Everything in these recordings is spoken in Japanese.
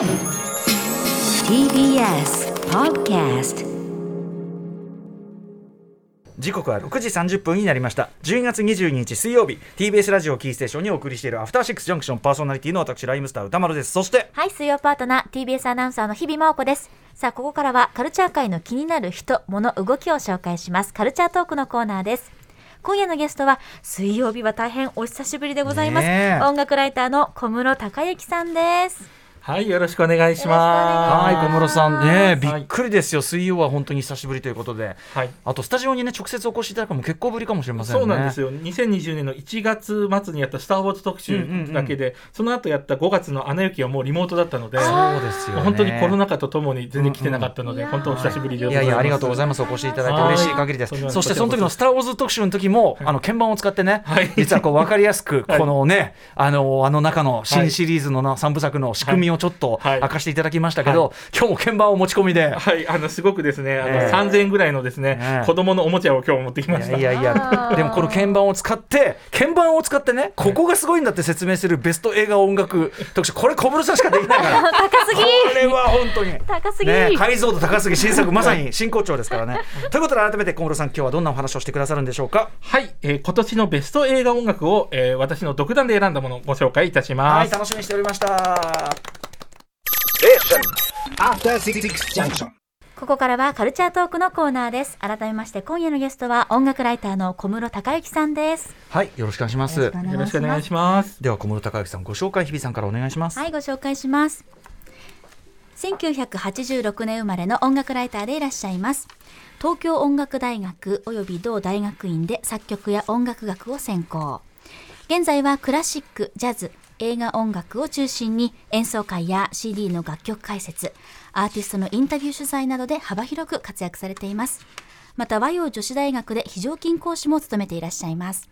TBS Podcast 時刻は6時30分になりました12月22日水曜日 TBS ラジオキーステーションにお送りしているアフターシックスジャンクションパーソナリティの私ライムスター歌丸ですそしてはい、水曜パートナー、TBS アナウンサーの日々真央子です。さあ、ここからはカルチャー界の気になる人、物、動きを紹介します。カルチャートークのコーナーです。今夜のゲストは、水曜日は大変お久しぶりでございます。音楽ライターの小室孝之さんです。はい、よろしくお願いします。はい小室さん。ねびはいっくりですよ。水曜は本当に久しぶりということで。はい。あとスタジオにね直接お越しいただくのも結構ぶりかもしれませんね。そうなんですよ。2020年の1月末にやったスター・ウォーズ特うんうんうん。集だけで、その後やった5月のアナ雪はもうリモートだったので、そうですよね。本当にコロナ禍とともに全然来てなかったので、うんうん本当お久しぶりでごい。やいやありがとうございます。お越しいただいて嬉しい限りです。はいそしてその時の「スター・ウォーズ」特集の時もあの鍵盤を使ってねはい。実はこう分かりやすく はい。このねあのあの中の新シリーズのな3部作の仕組みをちょっとはい。明かしていただきましたけど今日も鍵盤を持ち込みで。はい、あのすごくですね、あのええ。3000円ぐらいのですね、ええ。子供のおもちゃを今日持ってきました。いやいやでもこの鍵盤を使って鍵盤を使ってねここがすごいんだって説明するベスト映画音楽特集。これ小室さんしかできないから。高すぎ。これは本当に。高すぎ、ね、解像度高すぎ新作まさに真骨頂ですからね。ということで改めて小室さん今日はどんなお話をしてくださるんでしょうか？はい、えー今年のベスト映画音楽を、えー私の独断で選んだものをご紹介いたします。はい楽しみにしておりました。After Six Junction. ここからはカルチャートークのコーナーです。改めまして今夜のゲストは音楽ライターの小室孝之さんです。はいよろしくお願いします。よろしくお願いします。では小室孝之さんご紹介日比さんからお願いします。はい、ご紹介します。1986年生まれの音楽ライターでいらっしゃいます。東京音楽大学及び同大学院で作曲や音楽学を専攻。現在はクラシック、ジャズ、映画音楽を中心に演奏会や CD の楽曲解説、アーティストのインタビュー取材などで幅広く活躍されています。また和洋女子大学で非常勤講師も務めていらっしゃいます。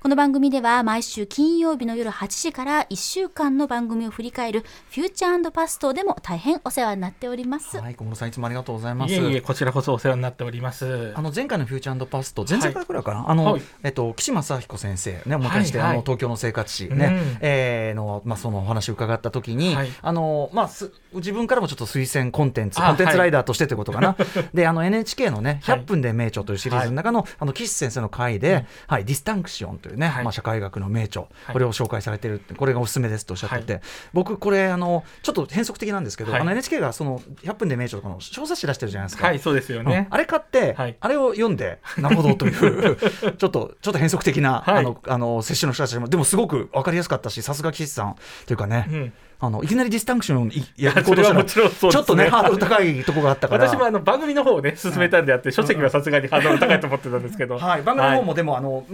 この番組では毎週金曜日の夜8時から1週間の番組を振り返るフューチャーパストでも大変お世話になっております。はい小室さんいつもありがとうございます。いえいえ、こちらこそお世話になっております。あの前回のフューチャーパスト前々回くらいかな、あの、はい。えっと岸正彦先生ねお迎えして、はいはい。あの東京の生活史ね、うん。えーのまあそのお話を伺った時に、はい。あのまあす自分からもちょっと推薦コンテンツあコンテンツライダーとしてということかな、であの NHK のねはい。100分で名著というシリーズの中の、あの岸先生の回で、はいディスタンクションというね、はい。まあ社会学の名著、はい。これを紹介されてるってこれがおすすめですとおっしゃってて、は僕これあのちょっと変則的なんですけど、はい。あの NHK がその100分で名著とかの小冊子出してるじゃないですか。はい、そうですようん。ね。あれ買って、はい。あれを読んで、なるほどという、ちょっと、ちょっと変則的な、はい。あの、あの、接種の人たちも、でもすごく分かりやすかったし、さすが岸さんというかね、うんあの、いきなりディスタンクションいやや行こうとしちろんそうですね。ちょっとね、ハードル高いところがあったから。私もあの番組の方をね進めたんであって、書籍はさすがにハードル高いと思ってたんですけど、はい、番組の方もでも、あの、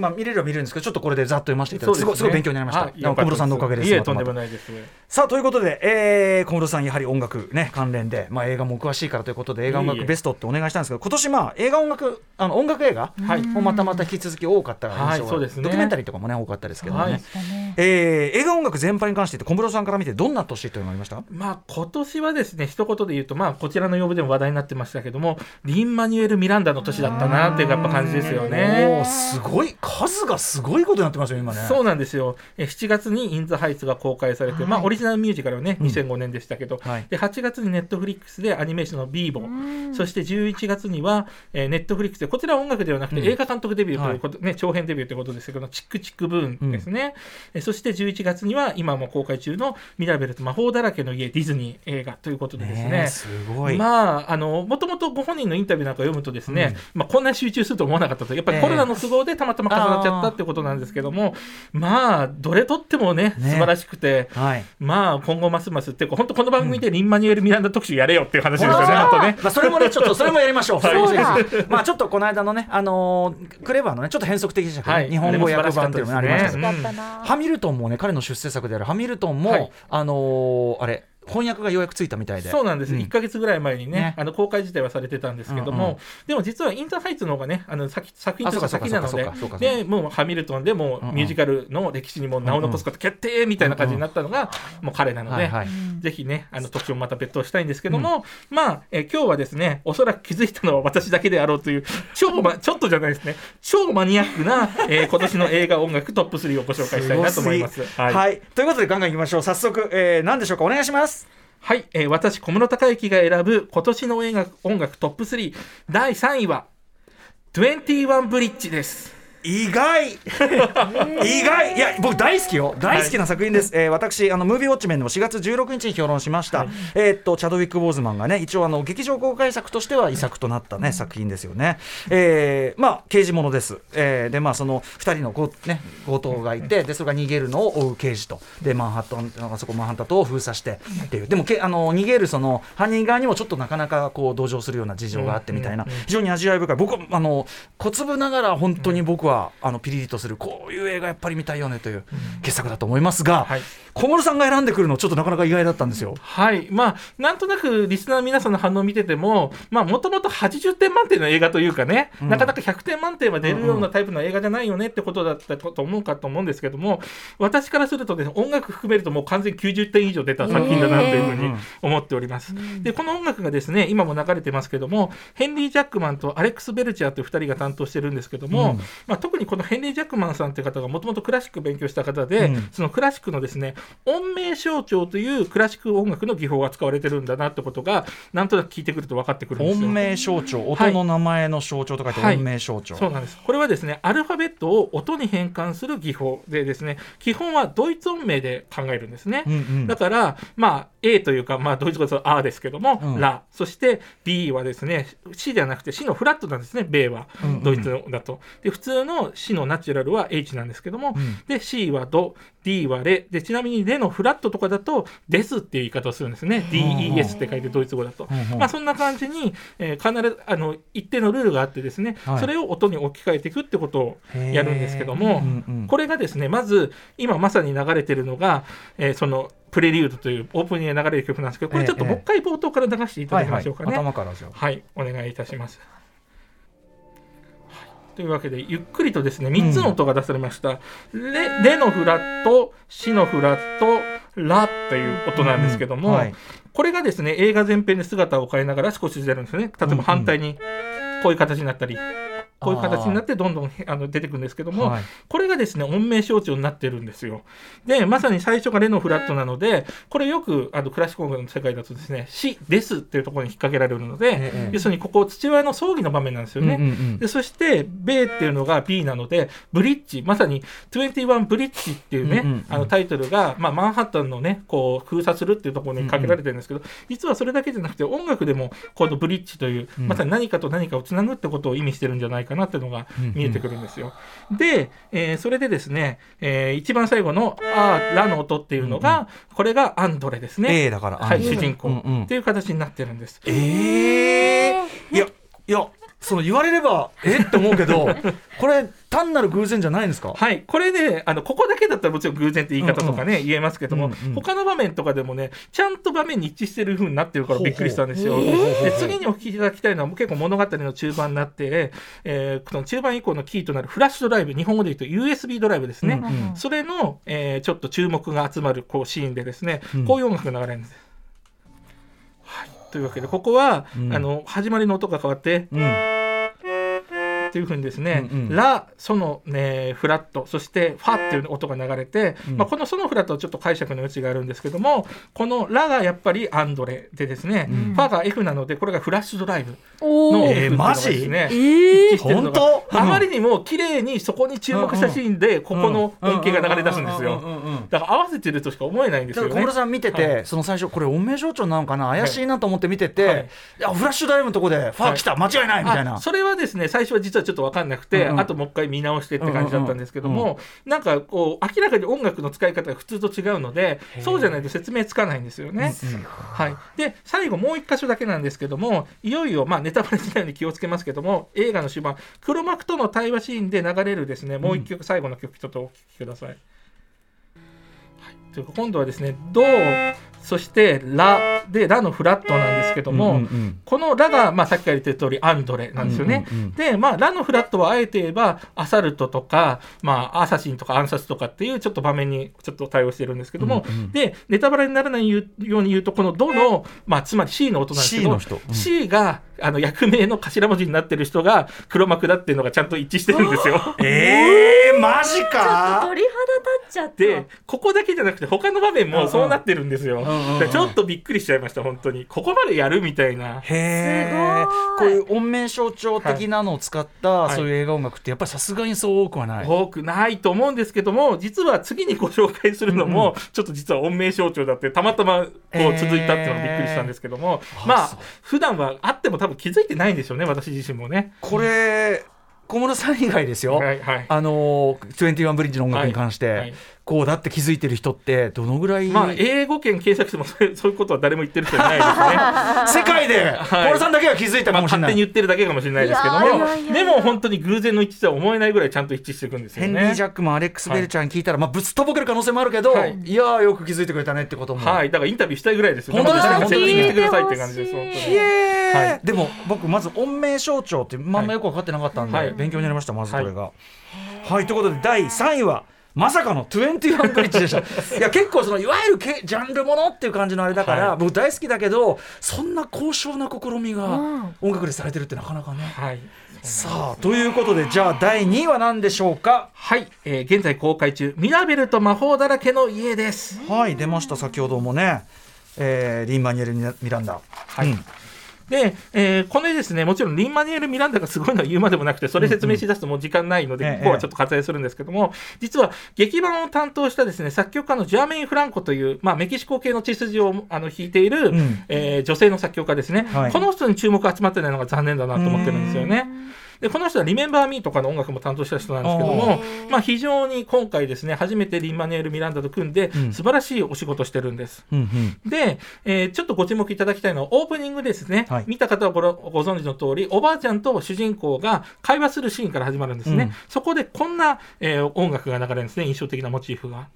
さあということで、えー、小室さんやはり音楽ね関連で、まあ、映画もお詳しいからということで映画音楽ベストってお願いしたんですけど今年まあ映画音楽あの音楽映画はい。もまたまた引き続き多かった印象が、はいそうですね。ドキュメンタリーとかもね多かったですけどね、はい。えー映画音楽全般に関して小室さんから見てどんな年というのがありました？まあ今年はですね一言で言うとまあこちらの曜日でも話題になってましたけどもリン・マニュエル・ミランダの年だったなっていうやっぱ感じですよね。すごい数がすごいことになってますよ今ね。そうなんですよ。え7月に「イン・ザ・ハイツ」が公開されて、まあ、オリジナルミュージカルはねうん。2005年でしたけど、はい。で8月にネットフリックスでアニメーションの「ビーボ」そして11月には、えーネットフリックスでこちらは音楽ではなくてうん。映画監督デビューということ、ね長編デビューということですけどチックチックブーンですね、えそして11月には今も公開中の「ミラベルと魔法だらけの家ディズニー映画」ということでですね。ねえすごい、まあ、あの、もともとご本人のインタビューなんか読むとですね、まあ、こんなに集中すると思わなかったと。やっぱりコロナの都合でたまたま重なっちゃったってことなんですけども、まあ、どれとってもね、ね素晴らしくて、はい。まあ、今後ますますっていうか、本当この番組でリン・マニュエル・ミランダ特集やれよっていう話ですよね、本当ね。まあ、それもね、ちょっと、それもやりましょう。まあ、ちょっとこの間のね、あのークレバーのね、ちょっと変則的でしたけどね、はい。日本語訳版っていうのもありました。けど。ハミルトンもね、彼の出世作であるハミルトンも、はい。あのーあれ、翻訳がようやくついたみたいで。そうなんです、うん。1か月ぐらい前にねね。あの公開自体はされてたんですけども、うんうん。でも実はインターハイツの方がねあの先作品とか先なのででもうハミルトンでもうんうん。うミュージカルの歴史にも名を残すこと決定みたいな感じになったのがもう彼なので。ぜひね、あの特集をまた別途したいんですけども、まあ、えー今日はですね、おそらく気づいたのは私だけであろうという、超ま、ちょっとじゃないですね、超マニアックな、えー 今年の映画音楽トップ3をご紹介したいなと思います。はい、はい。ということでガンガンいきましょう。早速、えー、何でしょうか？お願いしますはい、えー私小室孝之が選ぶ今年の映画音楽トップ3第3位は21ブリッジです。意外。意外。いや僕大好きよ。大好きな作品です、えー私あのムービーウォッチメンでも4月16日に評論しました、えーっとチャドウィック・ボーズマンがね一応あの劇場公開作としては遺作となったね、作品ですよね、えーまあ刑事ものです、えーでまあその2人のご、ね、強盗がいてでそれが逃げるのを追う刑事と。でマンハッタンあそこマンハッタン島を封鎖してっていう。でもけあの逃げるその犯人側にもちょっとなかなかこう同情するような事情があってみたいな、非常に味わい深い。僕はあの小粒ながら本当に僕は、あのピリリとするこういう映画やっぱり見たいよねという傑作だと思いますが、はい小室さんが選んでくるのちょっとなかなか意外だったんですよ。はい。まあ、なんとなくリスナーの皆さんの反応を見てても、まあ、もともと80点満点の映画というかね、なかなか100点満点は出るようなタイプの映画じゃないよねってことだったと思うかと思うんですけども、私からするとね、音楽含めるともう完全に90点以上出た作品だなというふうに思っております。で、この音楽がですね、今も流れてますけども、ヘンリー・ジャックマンとアレックス・ベルチャーという2人が担当してるんですけども、まあ、特にこのヘンリー・ジャックマンさんという方がもともとクラシックを勉強した方で、うんそのクラシックのですね、音名象徴というクラシック音楽の技法が使われてるんだなってことが、なんとなく聞いてくると分かってくるんですよ。音名象徴はい音の名前の象徴と書いてはい音名象徴、そうなんです。これはですね、アルファベットを音に変換する技法でですね、基本はドイツ音名で考えるんですね。うんうんだから、まあ、A というか、まあ、ドイツ語だと A ですけども、うんラ。そして B はですね、C ではなくて C のフラットなんですね、米はうんうん。ドイツだと。で、普通の C のナチュラルは H なんですけども、うんで、C はド、D はレ。で、ちなみにレのフラットとかだと、ですっていう言い方をするんですね。DES って書いてドイツ語だと。まあ、そんな感じに、えー必ず、あの、一定のルールがあってですね、はいそれを音に置き換えていくってことをやるんですけども、うんうんこれがですね、まず、今まさに流れてるのが、えーその、プレリュードというオープニングで流れる曲なんですけど、これちょっとええもう一回冒頭から流していたはいはいだきましょうかね。頭からじゃあはい、お願いいたします。はいというわけで、ゆっくりとですね、3つの音が出されました。レレのフラット、シのフラット、ラという音なんですけども、うんはいこれがですね、映画全編で姿を変えながら少しずつ出るんですよね。例えば反対にこういう形になったり、こういう形になってどんどんあの出てくるんですけども、はい。これがですね、音名象徴になってるんですよ。で、まさに最初がレのフラットなので、これよくあのクラシック音楽の世界だとですね、死ですっていうところに引っ掛けられるので、ええ要するにここ父親の葬儀の場面なんですよね。うんうんうん。でそして、米っていうのが B なので、ブリッジ、まさに21ブリッジっていうね、うんうんうん。あのタイトルが、まあ、マンハッタンのね、こう封鎖するっていうところにかけられてるんですけど、実はそれだけじゃなくて、音楽でもこのブリッジという、うん。まさに何かと何かをつなぐってことを意味してるんじゃないかなっていうのが見えてくるんですよ。で、えーそれでですね、えー一番最後の、あー、ラの音っていうのが、これがアンドレですね。A だからはい、主人公うんうんっていう形になってるんです。ええいやいやその言われればえ？って思うけど これ単なる偶然じゃないんですか？はい、これね、あのここだけだったらもちろん偶然って言い方とかね、言えますけども、うんうん他の場面とかでもね、ちゃんと場面に一致してる風になってるからびっくりしたんですよ。ほうほうほうほうで次にお聞きいただきたいのは、結構物語の中盤になって、えー、この中盤以降のキーとなるフラッシュドライブ、日本語で言うと USB ドライブですね。うんうん。それの、えーちょっと注目が集まるこうシーンでですね、うん。こういう音楽が流れるんです。はい、というわけで、ここは、うん。あの始まりの音が変わって、うんっていうふうにですね、うんうん。ラ、ソの、ね、フラット、そしてファっていう音が流れて、うん。まあ、このソのフラットはちょっと解釈の余地があるんですけども、このラがやっぱりアンドレでですね、うん。ファが F なので、これがフラッシュドライブの F っていうのがマジですね、えー一致してるのが本当？あまりにも綺麗にそこに注目したシーンで、ここの音形が流れ出すんですよ。だから合わせてるとしか思えないんですよね。小室。さん見てて、はその最初これ音名象徴なのかな？怪しいなと思って見てて、はい。い、やフラッシュドライブのとこでファー来た、間違いないみたいな。あそれはですね最初は実はちょっと分かんなくて、うんうん。あともう一回見直してって感じだったんですけども、なんかこう明らかに音楽の使い方が普通と違うのでそうじゃないと説明つかないんですよね。はい、で最後もう一箇所だけなんですけどもいよいよ、まあ、ネタバレしないように気をつけますけども映画の終盤黒幕との対話シーンで流れるですねもう一曲、最後の曲ちょっとお聴きください。はい、というか今度はですね「ド」そして「ラ」で「ラ」のフラットなんですけども、うんうんうん。このラが、まあ、さっきから言ってる通りアンドレなんですよね。うんうんうんで、まあ、ラのフラットはあえて言えばアサルトとか、まあ、アーサシンとか暗殺とかっていうちょっと場面にちょっと対応してるんですけども、うんうんでネタバレにならないように言うとこの「ドの」まあ、つまり C の音なんですけ C どの人。うん。C があの役名の頭文字になってる人が黒幕だっていうのがちゃんと一致してるんですよ。えー、マジちょっとか鳥肌立っちゃった。でここだけじゃなくて他の場面もそうなってるんですよ。んうんうんでちょっとびっくりしちゃいました本当に。ここまでやるみたいな。へえこういう音名象徴的なのを使った、はい。そういう映画音楽ってやっぱりさすがにそう多くはない、多くないと思うんですけども実は次にご紹介するのも、ちょっと実は音名象徴だってたまたまこえー。う続いたっていうのがびっくりしたんですけども、あまあ普段はあっても多分気づいてないんでしょうね私自身もね。これ小室さん以外ですよ、はいはい。あの21ブリッジの音楽に関して、はいはい。こうだって気づいてる人ってどのぐらい、まあ英語圏検索しても そういうことは誰も言ってる人いないですね。世界で小はい。室さんだけが気づいたかまあ、もしれない、勝手に言ってるだけかもしれないですけどもいやいやいやでも本当に偶然の一致とは思えないぐらいちゃんと一致していくんですよね。ヘンリー・ジャックマンアレックス・ベルちゃんに聞いたら、まあ、ぶつとぼける可能性もあるけど、はい。い、やーよく気づいてくれたねってことも、はい、だからインタビューしたいぐらいですよ本当ですねまず説明してくださいって感じです。本当にはい。でも僕まず音名象徴ってまんまよく分かってなかったんで、はい。勉強になりましたまずこれが。はい、ということで第3位はまさかの21ブリッジでした。いや結構そのいわゆるけジャンルものっていう感じのあれだから、はい。僕大好きだけどそんな高尚な試みがうん。音楽でされてるってなかなかね。はい。さあということでじゃあ第2位は何でしょうか？はい、えー現在公開中ミラベルと魔法だらけの家です。はい出ました先ほどもね、えーリン・マニュエル・ミランダ。はい。うんで、えーこれですね、もちろんリン・マニュエル・ミランダがすごいのは言うまでもなくて、それ説明しだすともう時間ないので、うんうんここはちょっと割愛するんですけども、実は劇版を担当したですね、作曲家のジャーメイン・フランコという、まあ、メキシコ系の血筋をあの弾いている、ん。えー女性の作曲家ですね、はい。この人に注目が集まってないのが残念だなと思ってるんですよね。でこの人は「リメンバー・ミー」とかの音楽も担当した人なんですけども、まあ、非常に今回ですね初めてリン・マニュエル・ミランダと組んで、うん。素晴らしいお仕事してるんです。うんうん。で、えーちょっとご注目いただきたいのはオープニングですね、はい。見た方はごろご存知の通りおばあちゃんと主人公が会話するシーンから始まるんですね、うん。そこでこんな、えー音楽が流れるんですね印象的なモチーフが。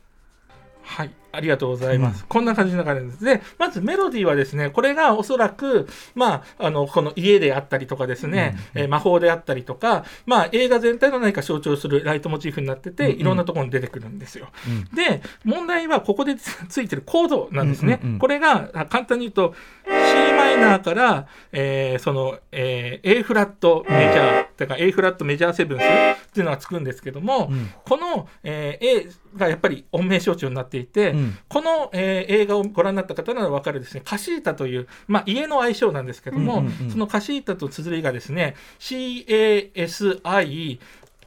はい、ありがとうございます。こんな感じで流れです。で、まずメロディーはですね、これがおそらく、まあ、あの、この家であったりとかですね、えー魔法であったりとか、まあ、映画全体の何か象徴するライトモチーフになってて、いろんなところに出てくるんですよ。で、問題はここでつついてるコードなんですね。うんうんうんこれが、あ簡単に言うと、C マイナーから、えーその、えー A フラットメジャー、とか A フラットメジャーセブンスっていうのがつくんですけども、うんこの、えー A がやっぱり音名象徴になっていて、うん。この、えー映画をご覧になった方なら分かるですね、カシータという、まあ、家の愛称なんですけども、うんうんうんそのカシータと綴りがですね、CASI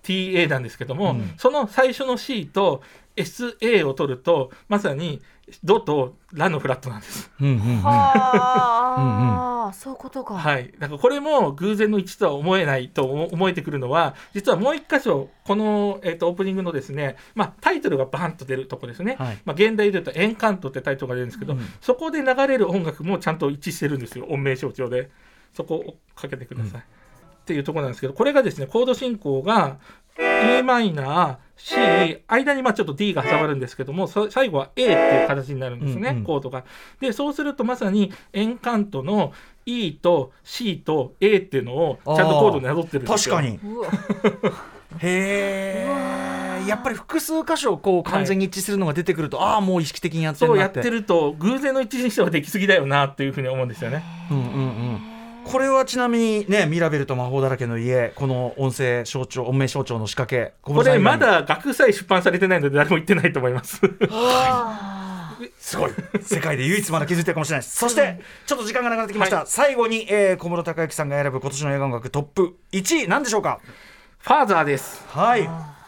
TA なんですけども、うん。その最初の C と SA を取るとまさにドとラのフラットなんです。うんうんうん。はあ、そういうことか。はい、だからこれも偶然の一致とは思えないと思思えてくるのは実はもう一箇所この、えー、とオープニングのですね、まあ、タイトルがバンと出るとこですね、はい。まあ、現代で言うと「エンカント」ってタイトルが出るんですけど、うんそこで流れる音楽もちゃんと一致してるんですよ。音名象徴で。そこをかけてください、っていうところなんですけどこれがですねコード進行が e マイナー C 間にまあちょっと D が挟まるんですけどもそ最後は A っていう形になるんですね、うんうん。コードが。でそうするとまさにエンカントの E と C と A っていうのをちゃんとコードになぞってるんですよ。確かに。へえやっぱり複数箇所こう完全に一致するのが出てくると、ああもう意識的にやってそうるなって。やってると偶然の一致にしてはできすぎだよなっていうふうに思うんですよね。うんうんうんこれはちなみにねミラベルと魔法だらけの家この音声象徴音名象徴の仕掛け小これまだ学祭出版されてないので誰も言ってないと思います。すごい。世界で唯一まだ気づいてるかもしれない。ですそしてちょっと時間がなくなってきました、はい。最後に、えー小室敬幸さんが選ぶ今年の映画音楽トップ1位何でしょうか？ファーザーです。はい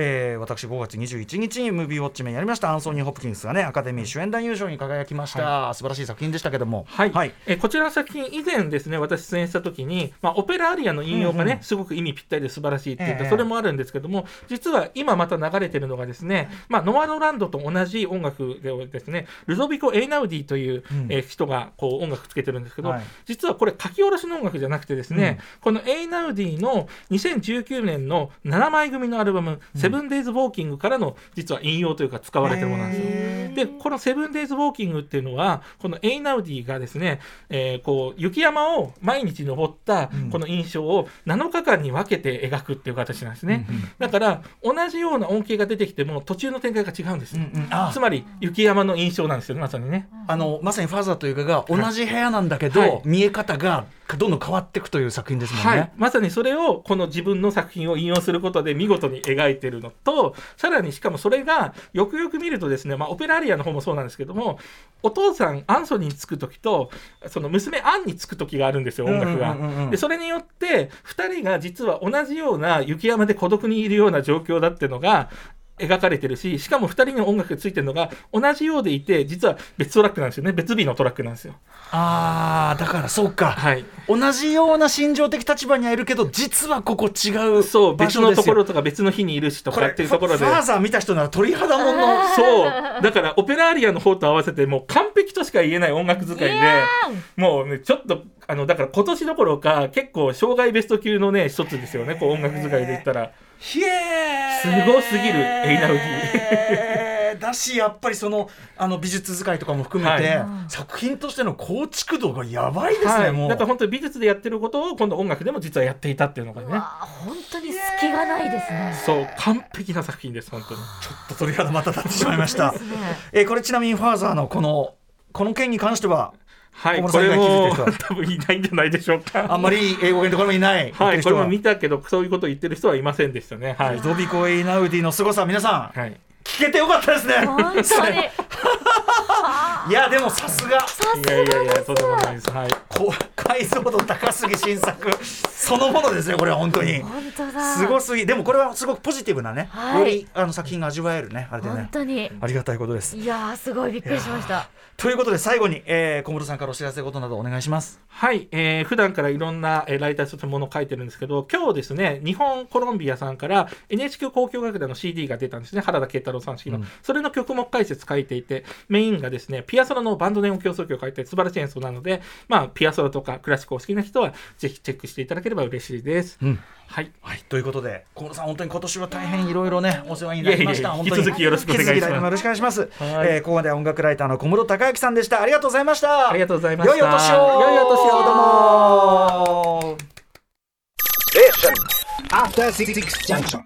えー私5月21日にムービーウォッチメンやりました。アンソニー・ホプキンスがねアカデミー主演男優賞に輝きました、素晴らしい作品でしたけども。はい、はい。えーこちらの作品以前ですね私出演した時に、まあ、オペラアリアの引用がね、うんうんすごく意味ぴったりで素晴らしいって言った、ええ。それもあるんですけども実は今また流れてるのがですね、まあ、ノマドランドと同じ音楽でですねルドビコ・エイナウディという、うん。えー人がこう音楽つけてるんですけど、はい。実はこれ書き下ろしの音楽じゃなくてですね、このエイナウディの2019年の7枚組のアルバム「セセブンデイズ・ウォーキングからの実は引用というか使われてるものなんですよ。でこのセブンデイズ・ウォーキングっていうのはこのエイナウディがですね、えーこう雪山を毎日登ったこの印象を7日間に分けて描くっていう形なんですね。だから同じような恩恵が出てきても途中の展開が違うんですよ。うんあつまり雪山の印象なんですよねまさにね。あのまさにファーザーというかが同じ部屋なんだけど、はい見え方がどんどん変わっていくという作品ですもんね。はい、まさにそれをこの自分の作品を引用することで見事に描いてるのとさらにしかもそれがよくよく見るとですね、まあ、オペラリアの方もそうなんですけどもお父さんアンソニーにつく時とその娘アンにつく時があるんですよ音楽が。でそれによって2人が実は同じような雪山で孤独にいるような状況だっていうのが描かれてるししかも2人の音楽がついてるのが同じようでいて実は別トラックなんですよね。別日のトラックなんですよ。あーだからそうか、はい。同じような心情的立場にはいるけど実はここ違うそう別のところとか別の日にいるしとかっていうところで。ファーザー見た人なら鳥肌もんの。そう。だからオペラアリアの方と合わせてもう完璧としか言えない音楽使いでもうねちょっとあのだから今年どころか結構障害ベスト級のね一つですよね。こう音楽使いで言ったらひえすごすぎるエイナウディ だしやっぱりそのあの美術使いとかも含めて、は作品としての構築度がやばいですね、はい、もう。だから本当に美術でやってることを今度音楽でも実はやっていたっていうのがね。あ本当に隙がないですね。そう完璧な作品です本当に。ちょっと鳥肌また立ってしまいました。ね。えーこれちなみにファーザーのこのこの件に関してははいこれも多分いないんじゃないでしょうか。あんまり英語圏ところもいないは。いこれも見見たけどそういうことを言ってる人はいませんでしたね。はい、ゾビコ・エイナウディの凄さ皆さんはい。聞けてよかったですね。本当に。いやでもさすが。いやいやいや、とんでもないです。はい。こう解像度高すぎ新作。そのものですねこれは本当に。本当だ。すごすぎ。でもこれはすごくポジティブなね、はい。よりあの作品が味わえるねあれで本ね当に。ありがたいことです。いやーすごいびっくりしました。ということで最後に、えー、小室さんからお知らせことなどお願いしますはい、えー、普段からいろんな、えーライターとしてものを書いてるんですけど、今日ですね、日本コロンビアさんから NHK 交響楽団の CD が出たんですね、原田慶太郎さん式の。うんそれの曲目解説書いていて、メインがですね、ピアソラのバンドネオン競争曲を書いて素晴らしい演奏なので、まあ、ピアソラとかクラシックをお好きな人は、ぜひチェックしていただければ嬉しいです。うんはい。はい、ということで、小室さん、本当に今年は大変いろいろね、お世話になりました。いえいえ本当に引き続きよろしくお願いします引き続き来年もよろしくお願いします。はいえーここまでは音楽ライターの小室孝之さんでした。ありがとうございました。ありがとうございました良いお年を。良いお年をどうも。After Junction.